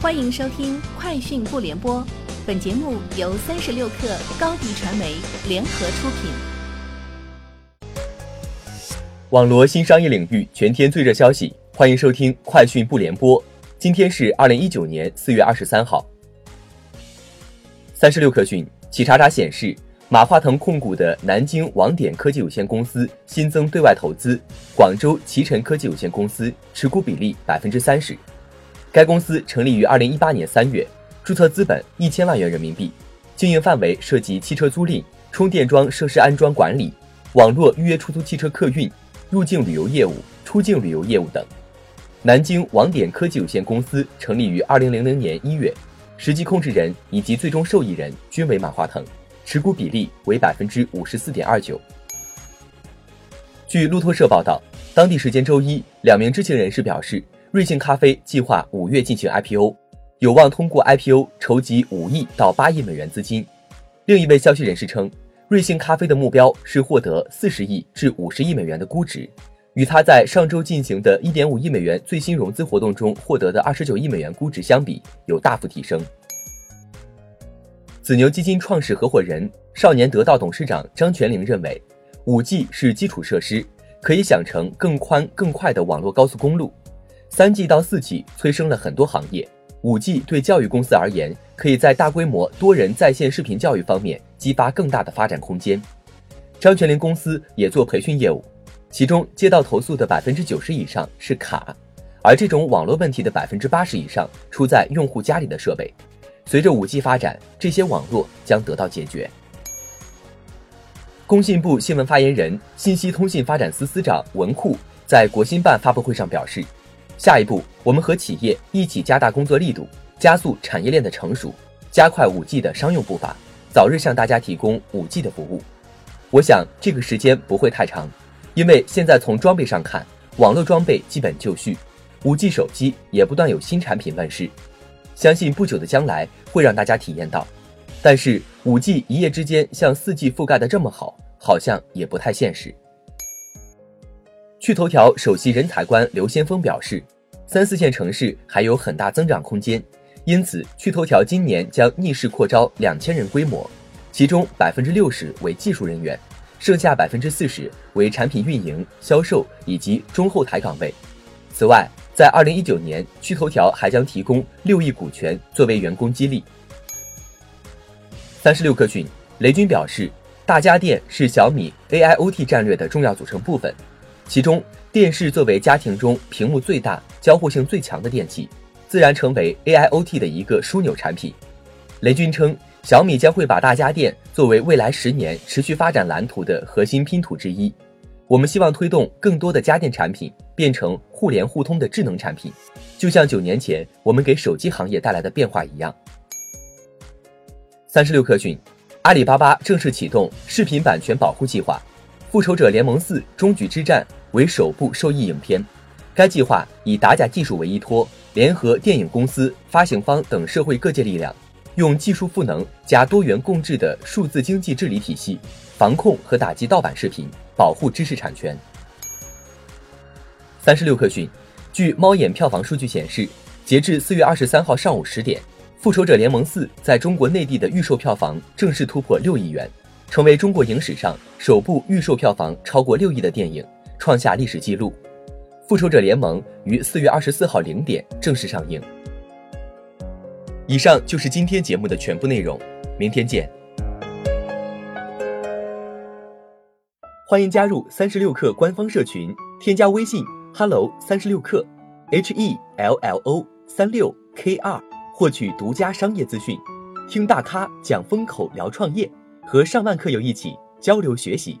欢迎收听《快讯不联播》，本节目由三十六克高低传媒联合出品。网罗新商业领域全天最热消息，欢迎收听《快讯不联播》。今天是二零一九年四月二十三号。三十六克讯，企查查显示，马化腾控股的南京网点科技有限公司新增对外投资广州奇晨科技有限公司，持股比例百分之三十。该公司成立于二零一八年三月，注册资本一千万元人民币，经营范围涉及汽车租赁、充电桩设施安装管理、网络预约出租汽车客运、入境旅游业务、出境旅游业务等。南京网点科技有限公司成立于二零零零年一月，实际控制人以及最终受益人均为马化腾，持股比例为百分之五十四点二九。据路透社报道，当地时间周一，两名知情人士表示。瑞幸咖啡计划五月进行 IPO，有望通过 IPO 筹集五亿到八亿美元资金。另一位消息人士称，瑞幸咖啡的目标是获得四十亿至五十亿美元的估值，与他在上周进行的一点五亿美元最新融资活动中获得的二十九亿美元估值相比，有大幅提升。紫牛基金创始合伙人、少年得道董事长张全龄认为，五 G 是基础设施，可以想成更宽更快的网络高速公路。三 G 到四 G 催生了很多行业，五 G 对教育公司而言，可以在大规模多人在线视频教育方面激发更大的发展空间。张全龄公司也做培训业务，其中接到投诉的百分之九十以上是卡，而这种网络问题的百分之八十以上出在用户家里的设备。随着五 G 发展，这些网络将得到解决。工信部新闻发言人、信息通信发展司司长文库在国新办发布会上表示。下一步，我们和企业一起加大工作力度，加速产业链的成熟，加快五 G 的商用步伐，早日向大家提供五 G 的服务。我想这个时间不会太长，因为现在从装备上看，网络装备基本就绪，五 G 手机也不断有新产品问世，相信不久的将来会让大家体验到。但是五 G 一夜之间像四 G 覆盖的这么好，好像也不太现实。趣头条首席人才官刘先锋表示，三四线城市还有很大增长空间，因此趣头条今年将逆势扩招两千人规模，其中百分之六十为技术人员，剩下百分之四十为产品运营、销售以及中后台岗位。此外，在二零一九年，趣头条还将提供六亿股权作为员工激励。三十六氪讯，雷军表示，大家电是小米 AIoT 战略的重要组成部分。其中，电视作为家庭中屏幕最大、交互性最强的电器，自然成为 AIoT 的一个枢纽产品。雷军称，小米将会把大家电作为未来十年持续发展蓝图的核心拼图之一。我们希望推动更多的家电产品变成互联互通的智能产品，就像九年前我们给手机行业带来的变化一样。三十六氪讯，阿里巴巴正式启动视频版权保护计划，《复仇者联盟四：终局之战》。为首部受益影片，该计划以打假技术为依托，联合电影公司、发行方等社会各界力量，用技术赋能加多元共治的数字经济治理体系，防控和打击盗版视频，保护知识产权。三十六氪讯，据猫眼票房数据显示，截至四月二十三号上午十点，《复仇者联盟四》在中国内地的预售票房正式突破六亿元，成为中国影史上首部预售票房超过六亿的电影。创下历史记录，《复仇者联盟》于四月二十四号零点正式上映。以上就是今天节目的全部内容，明天见。欢迎加入三十六氪官方社群，添加微信 hello 三十六氪 h e l l o 三六 k 二，获取独家商业资讯，听大咖讲风口，聊创业，和上万客友一起交流学习。